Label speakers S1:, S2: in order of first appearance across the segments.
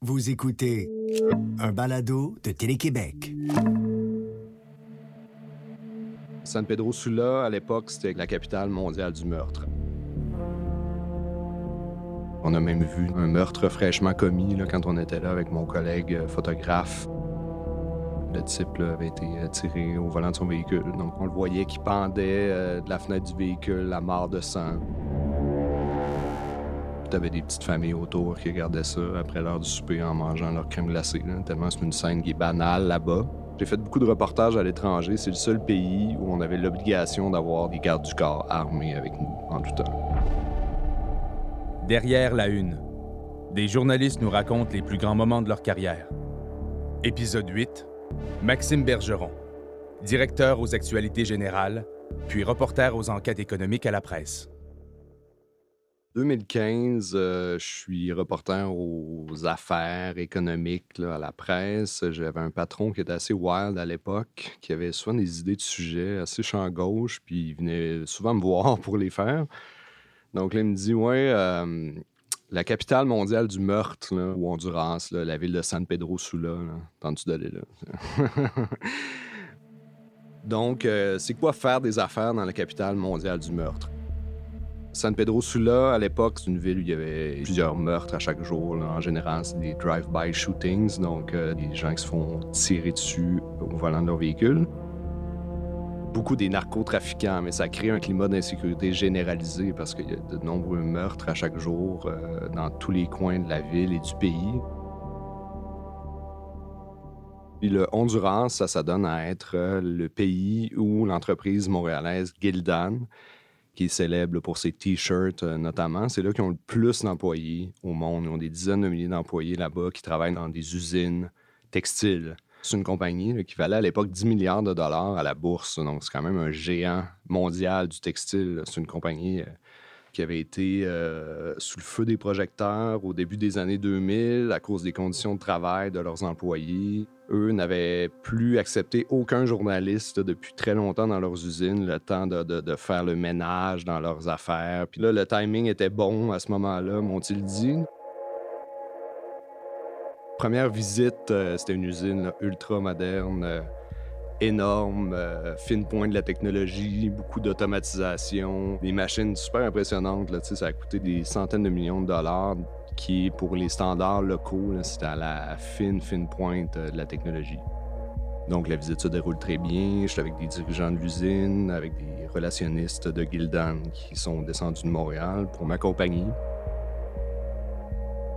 S1: Vous écoutez un balado de Télé-Québec.
S2: San Pedro Sula, à l'époque, c'était la capitale mondiale du meurtre. On a même vu un meurtre fraîchement commis là, quand on était là avec mon collègue euh, photographe. Le type avait été euh, tiré au volant de son véhicule. Donc on le voyait qui pendait euh, de la fenêtre du véhicule, la mort de sang. Puis t'avais des petites familles autour qui regardaient ça après l'heure du souper en mangeant leur crème glacée. là, tellement c'est une scène qui est banale là-bas. J'ai fait beaucoup de reportages à l'étranger. C'est le seul pays où on avait l'obligation d'avoir des gardes du corps armés avec nous en tout temps.
S3: Derrière la une, des journalistes nous racontent les plus grands moments de leur carrière. Épisode 8, Maxime Bergeron, directeur aux actualités générales, puis reporter aux enquêtes économiques à la presse.
S2: 2015, euh, je suis reporter aux affaires économiques à la presse. J'avais un patron qui était assez wild à l'époque, qui avait souvent des idées de sujets assez champ gauche, puis il venait souvent me voir pour les faire. Donc là, il me dit Ouais, la capitale mondiale du meurtre, là, au Honduras, la ville de San Pedro Sula, là. Tentes-tu d'aller là? Donc, euh, c'est quoi faire des affaires dans la capitale mondiale du meurtre? San Pedro Sula, à l'époque, c'est une ville où il y avait plusieurs meurtres à chaque jour. En général, c'est des drive-by shootings, donc euh, des gens qui se font tirer dessus au volant de leur véhicule. Beaucoup des narcotrafiquants, mais ça crée un climat d'insécurité généralisé parce qu'il y a de nombreux meurtres à chaque jour euh, dans tous les coins de la ville et du pays. Puis le Honduras, ça, ça donne à être euh, le pays où l'entreprise montréalaise Gildan, qui est célèbre pour ses T-shirts euh, notamment. C'est là qu'ils ont le plus d'employés au monde. Ils ont des dizaines de milliers d'employés là-bas qui travaillent dans des usines textiles. C'est une compagnie qui valait à l'époque 10 milliards de dollars à la bourse. Donc, c'est quand même un géant mondial du textile. C'est une compagnie euh, qui avait été euh, sous le feu des projecteurs au début des années 2000 à cause des conditions de travail de leurs employés. Eux n'avaient plus accepté aucun journaliste depuis très longtemps dans leurs usines, le temps de, de- faire le ménage dans leurs affaires. Puis là, le timing était bon à ce moment-là, m'ont-ils dit. Première visite, euh, c'était une usine ultra moderne, euh, énorme, euh, fine pointe de la technologie, beaucoup d'automatisation, des machines super impressionnantes. Là, ça a coûté des centaines de millions de dollars, qui, pour les standards locaux, c'était à la fine, fine pointe euh, de la technologie. Donc, la visite se déroule très bien. Je suis avec des dirigeants de l'usine, avec des relationnistes de Gildan qui sont descendus de Montréal pour m'accompagner.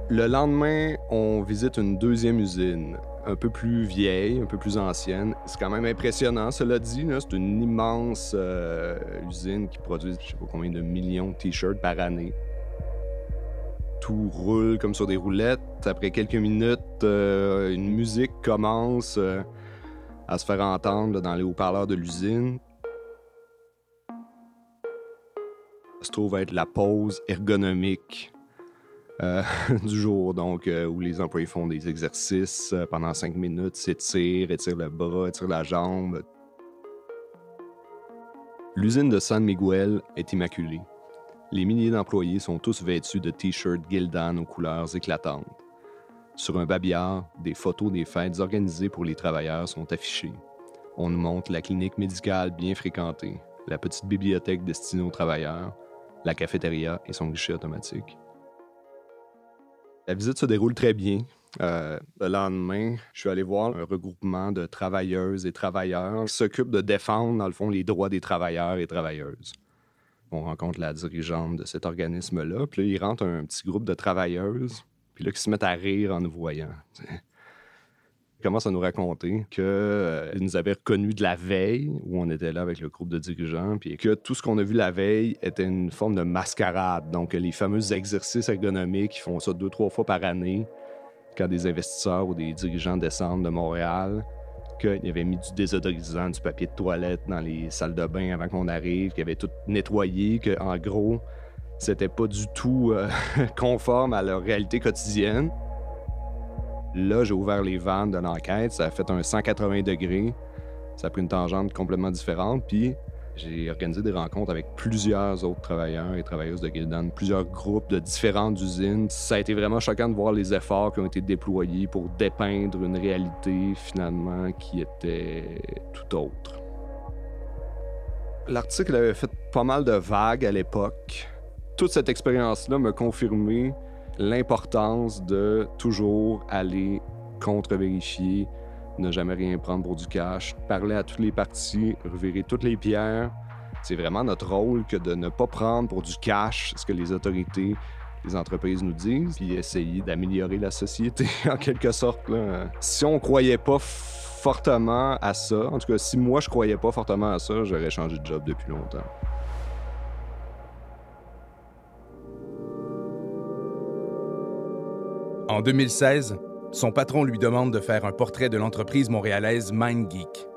S2: Le lendemain, on visite une deuxième usine, un peu plus vieille, un peu plus ancienne. C'est quand même impressionnant, cela dit. C'est une immense euh, usine qui produit je sais pas combien de millions de t-shirts par année. Tout roule comme sur des roulettes. Après quelques minutes, euh, une musique commence euh, à se faire entendre dans les haut-parleurs de l'usine. Ça se trouve être la pause ergonomique euh, du jour, donc euh, où les employés font des exercices euh, pendant cinq minutes, s'étirent, étirent le bras, étirent la jambe. L'usine de San Miguel est immaculée. Les milliers d'employés sont tous vêtus de t-shirts Gildan aux couleurs éclatantes. Sur un babillard, des photos des fêtes organisées pour les travailleurs sont affichées. On nous montre la clinique médicale bien fréquentée, la petite bibliothèque destinée aux travailleurs, la cafétéria et son guichet automatique. La visite se déroule très bien. Euh, le lendemain, je suis allé voir un regroupement de travailleuses et travailleurs qui s'occupent de défendre, dans le fond, les droits des travailleurs et travailleuses. On rencontre la dirigeante de cet organisme-là, puis là, il rentre un petit groupe de travailleuses, puis là, qui se mettent à rire en nous voyant. Ils commencent à nous raconter qu'ils nous avaient reconnus de la veille, où on était là avec le groupe de dirigeants, puis que tout ce qu'on a vu la veille était une forme de mascarade. Donc, les fameux exercices ergonomiques, ils font ça deux, trois fois par année, quand des investisseurs ou des dirigeants descendent de Montréal, qu'ils avaient mis du désodorisant, du papier de toilette dans les salles de bain avant qu'on arrive, qu'ils avaient tout nettoyé, qu'en gros, c'était pas du tout euh, conforme à leur réalité quotidienne. Là, j'ai ouvert les vannes de l'enquête, ça a fait un 180 degrés, ça a pris une tangente complètement différente, puis J'ai organisé des rencontres avec plusieurs autres travailleurs et travailleuses de Gildan, plusieurs groupes de différentes usines. Ça a été vraiment choquant de voir les efforts qui ont été déployés pour dépeindre une réalité finalement qui était tout autre. L'article avait fait pas mal de vagues à l'époque. Toute cette expérience-là m'a confirmé l'importance de toujours aller contre-vérifier, ne jamais rien prendre pour du cash, parler à toutes les parties, revirer toutes les pierres. C'est vraiment notre rôle que de ne pas prendre pour du cash ce que les autorités, les entreprises nous disent, puis essayer d'améliorer la société en quelque sorte. Si on croyait pas fortement à ça, en tout cas si moi je croyais pas fortement à ça, j'aurais changé de job depuis longtemps.
S3: En 2016, son patron lui demande de faire un portrait de l'entreprise montréalaise MindGeek.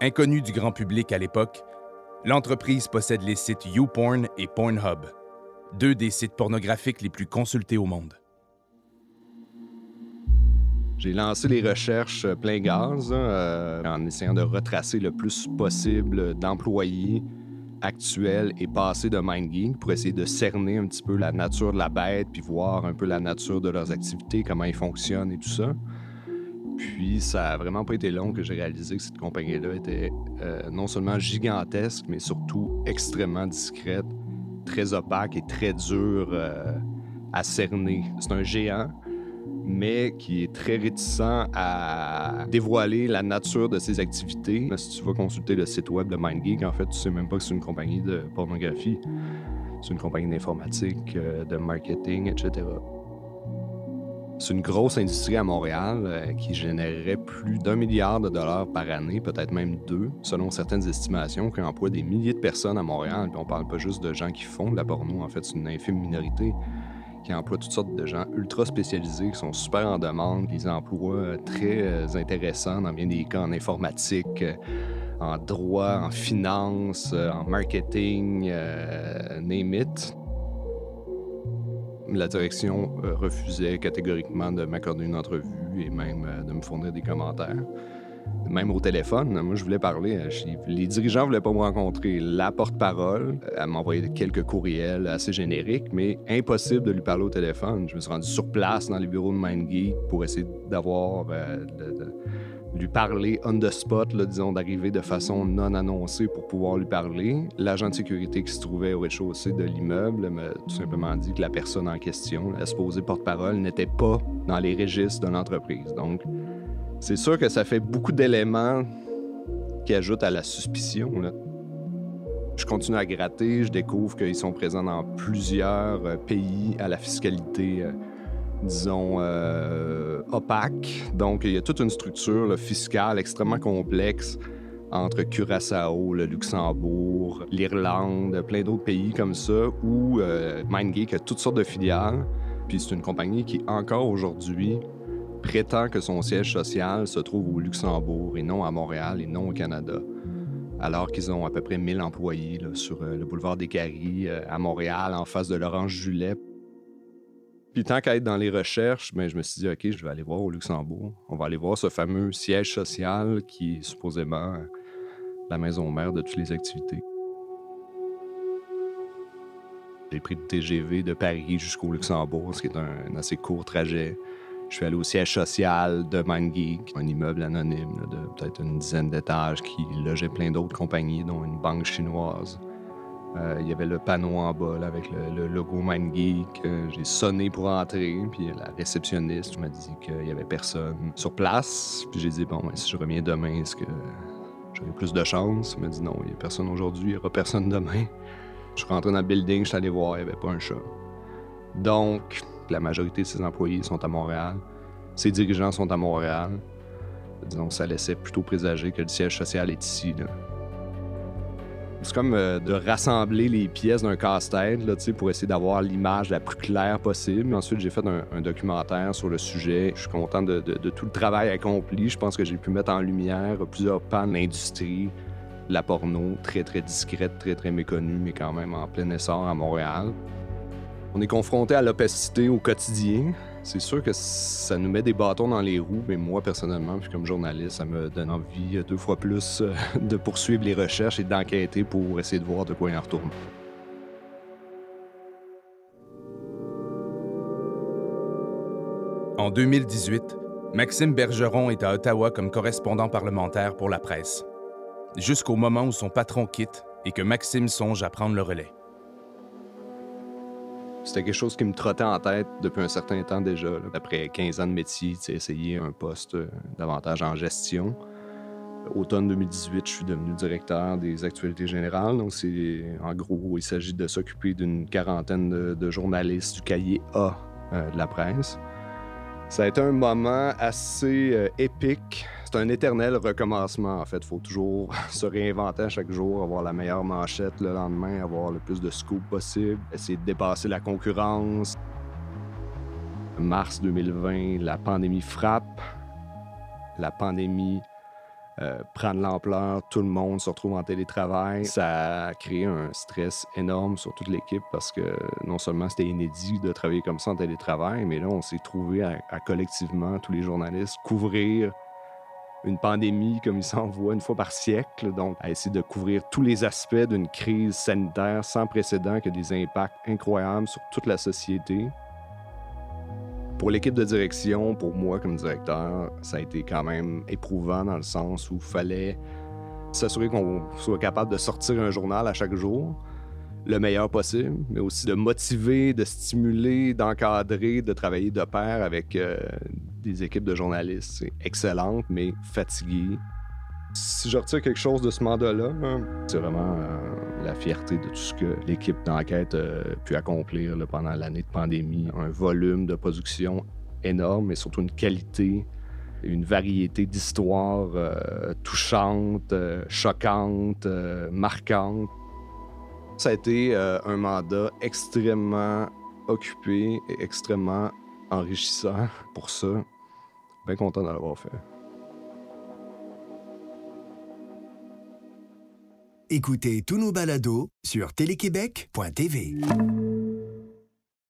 S3: Inconnue du grand public à l'époque, l'entreprise possède les sites YouPorn et Pornhub, deux des sites pornographiques les plus consultés au monde.
S2: J'ai lancé les recherches plein gaz euh, en essayant de retracer le plus possible d'employés actuel et passé de MindGeek pour essayer de cerner un petit peu la nature de la bête, puis voir un peu la nature de leurs activités, comment ils fonctionnent et tout ça. Puis ça a vraiment pas été long que j'ai réalisé que cette compagnie-là était euh, non seulement gigantesque, mais surtout extrêmement discrète, très opaque et très dure euh, à cerner. C'est un géant mais qui est très réticent à dévoiler la nature de ses activités. Si tu vas consulter le site web de MindGeek, en fait, tu sais même pas que c'est une compagnie de pornographie. C'est une compagnie d'informatique, euh, de marketing, etc. C'est une grosse industrie à Montréal euh, qui générerait plus d'un milliard de dollars par année, peut-être même deux, selon certaines estimations, qui emploie des milliers de personnes à Montréal. Puis on parle pas juste de gens qui font de la porno, en fait, c'est une infime minorité qui emploie toutes sortes de gens ultra spécialisés qui sont super en demande, des emplois euh, très euh, intéressants dans bien des cas en informatique, euh, en droit, en finance, en marketing, name it. La direction refusait catégoriquement de m'accorder une entrevue et même de me fournir des commentaires même au téléphone. Moi, je voulais parler. Les dirigeants voulaient pas me rencontrer. La porte-parole, elle m'a envoyé quelques courriels assez génériques, mais impossible de lui parler au téléphone. Je me suis rendu sur place dans les bureaux de MindGeek pour essayer d'avoir, euh, de, lui parler on the spot, disons, d'arriver de façon non annoncée pour pouvoir lui parler. L'agent de sécurité qui se trouvait au rez-de-chaussée de l'immeuble m'a tout simplement dit que la personne en question, la supposée porte-parole, n'était pas dans les registres de l'entreprise. Donc, c'est sûr que ça fait beaucoup d'éléments qui ajoutent à la suspicion. Je continue à gratter, je découvre qu'ils sont présents dans plusieurs euh, pays à la fiscalité, euh, disons, euh, opaque. Donc, il y a toute une structure fiscale extrêmement complexe entre Curaçao, le Luxembourg, l'Irlande, plein d'autres pays comme ça, où MindGeek a toutes sortes de filiales. Puis c'est une compagnie qui, encore aujourd'hui, prétend que son siège social se trouve au Luxembourg et non à Montréal et non au Canada, alors qu'ils ont à peu près 1000 employés sur euh, le boulevard des Caries euh, à Montréal, en face de l'Orange Julet. Puis tant qu'à être dans les recherches, mais ben, je me suis dit, OK, je vais aller voir au Luxembourg. On va aller voir ce fameux siège social qui est supposément la maison mère de toutes les activités. J'ai pris le TGV de Paris jusqu'au Luxembourg, ce qui est un assez court trajet. Je suis allé au siège social de MindGeek, un immeuble anonyme de peut-être une dizaine d'étages qui logeait plein d'autres compagnies, dont une banque chinoise. Euh, il y avait le panneau en bas avec le, logo MindGeek. J'ai sonné pour entrer, puis la réceptionniste m'a dit qu'il n'y avait personne sur place. Puis j'ai dit, bon, ben, si je reviens demain, est-ce que j'aurai plus de chance? Elle m'a dit, non, il n'y a personne aujourd'hui, il n'y aura personne demain. Je suis rentré dans le building, je suis allé voir, il n'y avait pas un chat. Donc, la majorité de ses employés sont à Montréal. Ses dirigeants sont à Montréal. Disons, ça laissait plutôt présager que le siège social est ici. C'est comme euh, de rassembler les pièces d'un casse-tête pour essayer d'avoir l'image la plus claire possible. Ensuite, j'ai fait un, documentaire sur le sujet. Je suis content de, tout le travail accompli. Je pense que j'ai pu mettre en lumière plusieurs pans de l'industrie, la porno, très, très discrète, très, très méconnue, mais quand même en plein essor à Montréal. On est confronté à l'opacité au quotidien. C'est sûr que ça nous met des bâtons dans les roues, mais moi, personnellement, puis comme journaliste, ça me donne envie deux fois plus euh, de poursuivre les recherches et d'enquêter pour essayer de voir de quoi il en retourne.
S3: En 2018, Maxime Bergeron est à Ottawa comme correspondant parlementaire pour la presse, jusqu'au moment où son patron quitte et que Maxime songe à prendre le relais.
S2: C'était quelque chose qui me trottait en tête depuis un certain temps déjà. Après 15 ans de métier, essayer un poste euh, davantage en gestion. Automne 2018, je suis devenu directeur des actualités générales. Donc, c'est en gros, il s'agit de s'occuper d'une quarantaine de, journalistes du cahier A euh, de la presse. Ça a été un moment assez euh, épique. C'est un éternel recommencement, en fait. Il faut toujours se réinventer à chaque jour, avoir la meilleure manchette le lendemain, avoir le plus de scoop possible, essayer de dépasser la concurrence. Mars 2020, la pandémie frappe. La pandémie euh, prendre l'ampleur, tout le monde se retrouve en télétravail. Ça a créé un stress énorme sur toute l'équipe parce que non seulement c'était inédit de travailler comme ça en télétravail, mais là, on s'est trouvé à, collectivement, tous les journalistes, couvrir une pandémie comme il s'en voit une fois par siècle, donc à essayer de couvrir tous les aspects d'une crise sanitaire sans précédent qui a des impacts incroyables sur toute la société. Pour l'équipe de direction, pour moi comme directeur, ça a été quand même éprouvant dans le sens où il fallait s'assurer qu'on soit capable de sortir un journal à chaque jour le meilleur possible, mais aussi de motiver, de stimuler, d'encadrer, de travailler de pair avec euh, des équipes de journalistes. Excellentes, mais fatiguées, si je retire quelque chose de ce mandat-là, c'est vraiment euh, la fierté de tout ce que l'équipe d'enquête a pu accomplir pendant l'année de pandémie. Un volume de production énorme, mais surtout une qualité, une variété d'histoires euh, touchantes, euh, choquantes, marquantes. Ça a été un mandat extrêmement occupé et extrêmement enrichissant pour ça. Bien content de l'avoir fait.
S1: Écoutez tous nos balados sur téléquébec.tv.